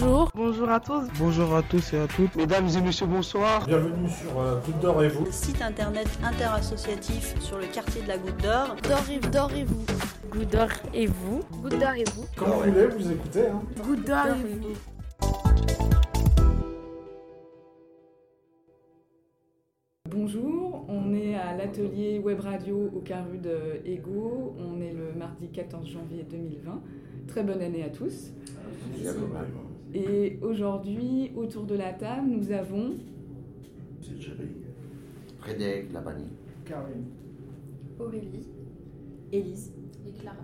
Bonjour. Bonjour à tous. Bonjour à tous et à toutes. Mesdames et messieurs, bonsoir. Bienvenue sur euh, Goutte d'Or et vous. Site internet interassociatif sur le quartier de la Goutte d'Or. D'Or et vous. Goutte d'Or et vous. Goutte d'Or et vous. Comme vous voulez, vous écoutez. Hein. Goutte d'Or et vous. Bonjour, on est à l'atelier web radio au Caru de Ego. On est le mardi 14 janvier 2020. Très bonne année à tous. Et aujourd'hui, autour de la table, nous avons Frédéric Labani, Karine, Aurélie, Élise et Clara.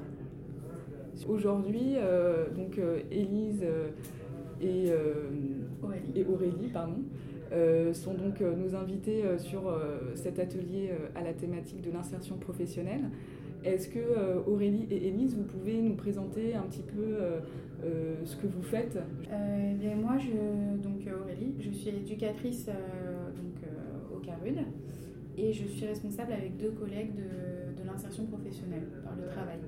Aujourd'hui, euh, donc euh, Élise euh, et, euh, Aurélie. et Aurélie pardon, euh, sont donc euh, nos invités euh, sur euh, cet atelier euh, à la thématique de l'insertion professionnelle. Est-ce que euh, Aurélie et Élise, vous pouvez nous présenter un petit peu euh, euh, ce que vous faites? Euh, bien, moi, je, donc Aurélie, je suis éducatrice euh, donc, euh, au CARUD et je suis responsable avec deux collègues de, de l'insertion professionnelle par le travail.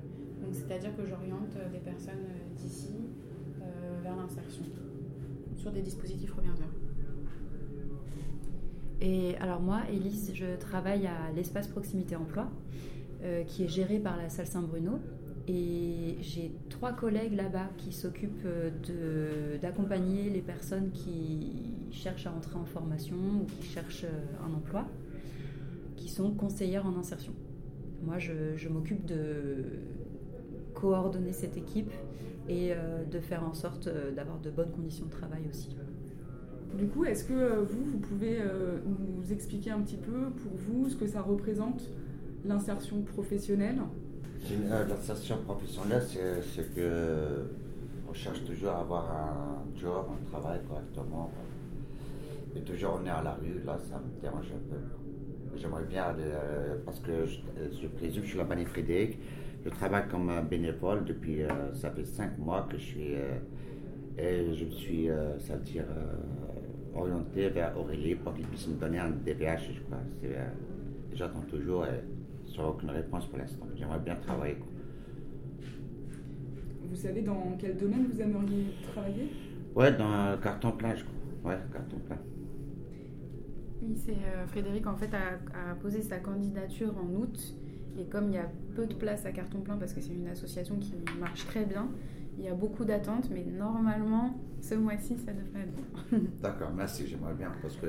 Donc, c'est-à-dire que j'oriente des personnes d'ici euh, vers l'insertion sur des dispositifs reviendeurs. Et alors moi, Élise, je travaille à l'espace proximité emploi, euh, qui est géré par la salle Saint-Bruno. Et j'ai trois collègues là-bas qui s'occupent euh, d'accompagner les personnes qui cherchent à entrer en formation ou qui cherchent euh, un emploi, qui sont conseillères en insertion. Moi, je, m'occupe de coordonner cette équipe et de faire en sorte d'avoir de bonnes conditions de travail aussi. Du coup, est-ce que vous, vous pouvez nous expliquer un petit peu pour vous ce que ça représente l'insertion professionnelle euh, L'insertion professionnelle, c'est que on cherche toujours à avoir un job, un travail correctement. Et toujours on est à la rue, là ça me dérange un peu. J'aimerais bien, aller, euh, parce que je, je présume, je suis la Banni Frédéric, je travaille comme bénévole depuis, euh, ça fait cinq mois que je suis, euh, et je me suis, euh, ça veut dire, euh, orienté vers Aurélie pour qu'il puisse me donner un DPH, je crois. Euh, J'attends toujours sans aucune réponse pour l'instant. J'aimerais bien travailler. quoi. Vous savez dans quel domaine vous aimeriez travailler? Ouais, dans un carton plein, je crois. Ouais, carton plein. Oui, c'est euh, Frédéric en fait a, a posé sa candidature en août et comme il y a peu de place à carton plein parce que c'est une association qui marche très bien, il y a beaucoup d'attentes mais normalement ce mois-ci ça devrait être bon. D'accord, merci, j'aimerais bien parce que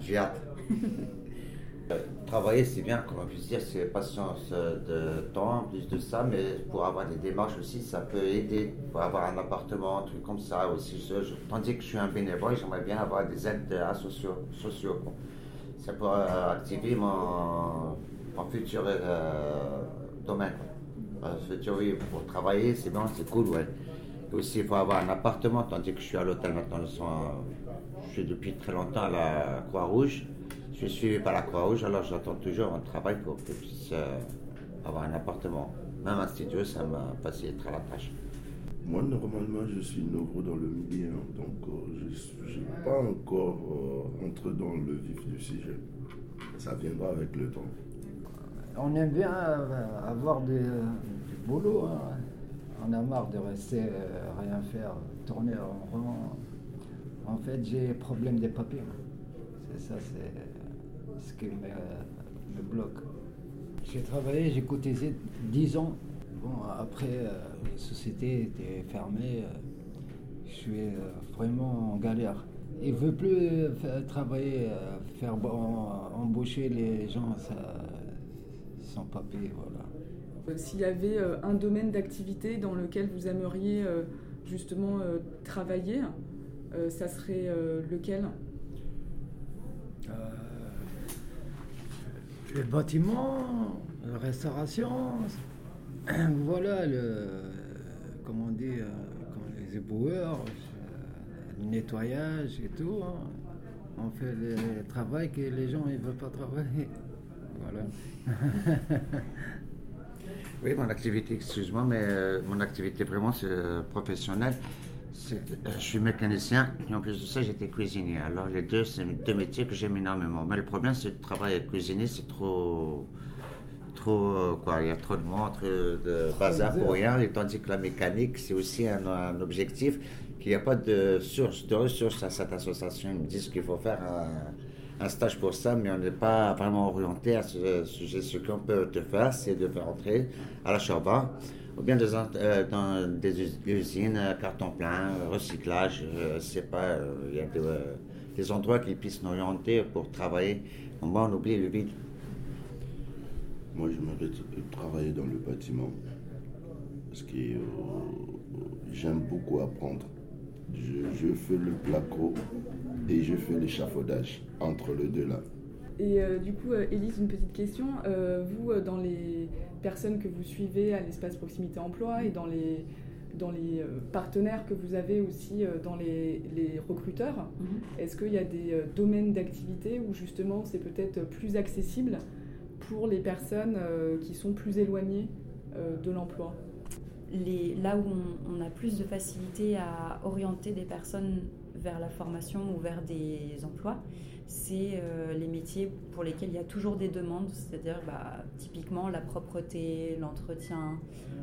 j'ai hâte. Euh, Travailler, c'est bien, comme on peut dire, c'est patience euh, de temps, plus de ça, mais pour avoir des démarches aussi, ça peut aider. Pour avoir un appartement, un truc comme ça aussi. Tandis que je suis un bénévole, j'aimerais bien avoir des aides sociaux. sociaux. Ça pour euh, activer mon, futur euh, domaine. pour travailler, c'est bien, c'est cool, ouais. Et aussi, il faut avoir un appartement, tandis que je suis à l'hôtel maintenant. Je suis depuis très longtemps à la Croix-Rouge. Je suis par la Croix-Rouge, alors j'attends toujours un travail pour que je puisse euh, avoir un appartement. Même un studio, ça me facilitera la tâche. Moi, normalement, je suis nouveau dans le milieu, hein, donc euh, je n'ai pas encore euh, entré dans le vif du sujet. Ça viendra avec le temps. On aime bien euh, avoir des- du boulot. hein. On a marre de rester euh, rien faire, tourner en rond. En fait, j'ai problème des papiers. C'est ça, c'est ce qui me, me bloque. J'ai travaillé, j'ai cotisé 10 ans. Bon, après, euh, les sociétés étaient fermées. euh, je suis euh, vraiment en galère. Il ne veut plus euh, faire- travailler, euh, faire bon, embaucher les gens ça, sans papier, voilà. Euh, S'il y avait euh, un domaine d'activité dans lequel vous aimeriez euh, justement euh, travailler, euh, ça serait euh, lequel? Euh, le bâtiment, la restauration, voilà, le, comment on dit, euh, comme les éboueurs, euh, le nettoyage et tout. hein. On fait le travail que les gens ne veulent pas travailler. Voilà. Oui, mon activité, excuse-moi, mais euh, mon activité vraiment c'est euh, professionnelle. Euh, je suis mécanicien et en plus de ça, j'étais cuisinier. Alors les deux, c'est deux métiers que j'aime énormément. Mais le problème, c'est que travailler cuisinier, c'est trop, trop trop, quoi, il y a trop de monde, de bazar pour rien, et tandis que la mécanique, c'est aussi un, objectif qu'il n'y a pas de source, de ressources à cette association. Ils me disent qu'il faut faire un, un stage pour ça, mais on n'est pas vraiment orienté à ce sujet. Ce qu'on peut te faire, c'est de faire entrer à la Chorba, ou bien euh, dans des us- usines, carton plein, recyclage, c'est pas, euh, il y a des, euh, endroits qui puissent nous orienter pour travailler. Moi, on oublie le vide. Moi, j'aimerais t- travailler dans le bâtiment. Parce que j'aime beaucoup apprendre. Je, je fais le placo et je fais l'échafaudage entre les deux là. Et euh, du coup, euh, Élise, une petite question. Euh, vous, euh, dans les personnes que vous suivez à l'espace proximité emploi et dans les, dans les euh, partenaires que vous avez aussi euh, dans les, les recruteurs, Mhm. est-ce qu'il y a des euh, domaines d'activité où justement c'est peut-être plus accessible pour les personnes euh, qui sont plus éloignées euh, de l'emploi? Là où on, on a plus de facilité à orienter des personnes vers la formation ou vers des emplois, c'est euh, les métiers pour lesquels il y a toujours des demandes, c'est-à-dire bah, typiquement la propreté, l'entretien,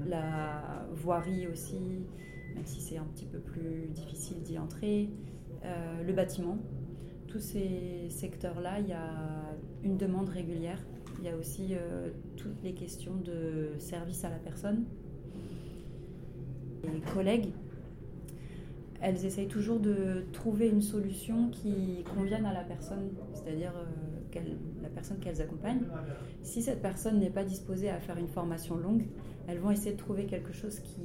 la voirie aussi, même si c'est un petit peu plus difficile d'y entrer, euh, le bâtiment. Tous ces secteurs-là, il y a une demande régulière. Il y a aussi euh, toutes les questions de service à la personne. Les collègues, elles essayent toujours de trouver une solution qui convienne à la personne, c'est-à-dire euh, la personne qu'elles accompagnent. Si cette personne n'est pas disposée à faire une formation longue, elles vont essayer de trouver quelque chose qui,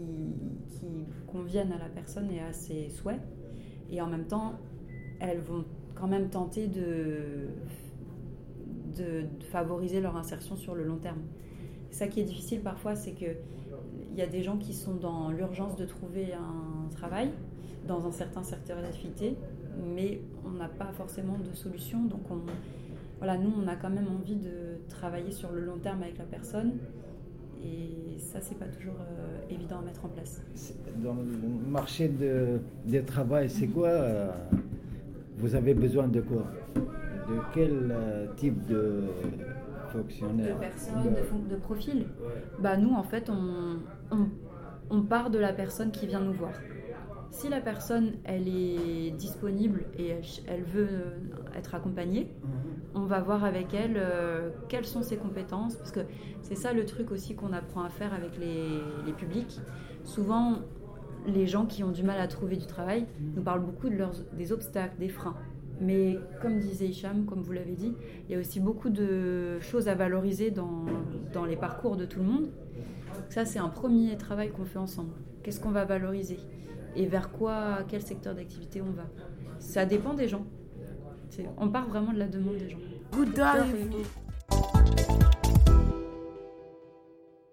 convienne à la personne et à ses souhaits. Et en même temps, elles vont quand même tenter de, de, de favoriser leur insertion sur le long terme. Ça qui est difficile parfois, c'est que il y a des gens qui sont dans l'urgence de trouver un travail dans un certain secteur d'activité, mais on n'a pas forcément de solution. Donc, on, voilà, nous, on a quand même envie de travailler sur le long terme avec la personne. Et ça, c'est pas toujours euh, évident à mettre en place. Dans le marché de, du travail, c'est quoi euh, Vous avez besoin de quoi? De quel euh, type de fonctionnaire? De personnes, de, de profils? Bah, nous, en fait, on, on, on part de la personne qui vient nous voir. Si la personne, elle est disponible et elle, elle veut euh, être accompagnée, on va voir avec elle euh, quelles sont ses compétences, parce que c'est ça le truc aussi qu'on apprend à faire avec les, les publics. Souvent, les gens qui ont du mal à trouver du travail nous parlent beaucoup de leurs, des obstacles, des freins. Mais comme disait Hicham, comme vous l'avez dit, il y a aussi beaucoup de choses à valoriser dans, dans les parcours de tout le monde. Ça, c'est un premier travail qu'on fait ensemble. Qu'est-ce qu'on va valoriser? Et vers quoi, quel secteur d'activité on va? Ça dépend des gens. On part vraiment de la demande des gens. Good.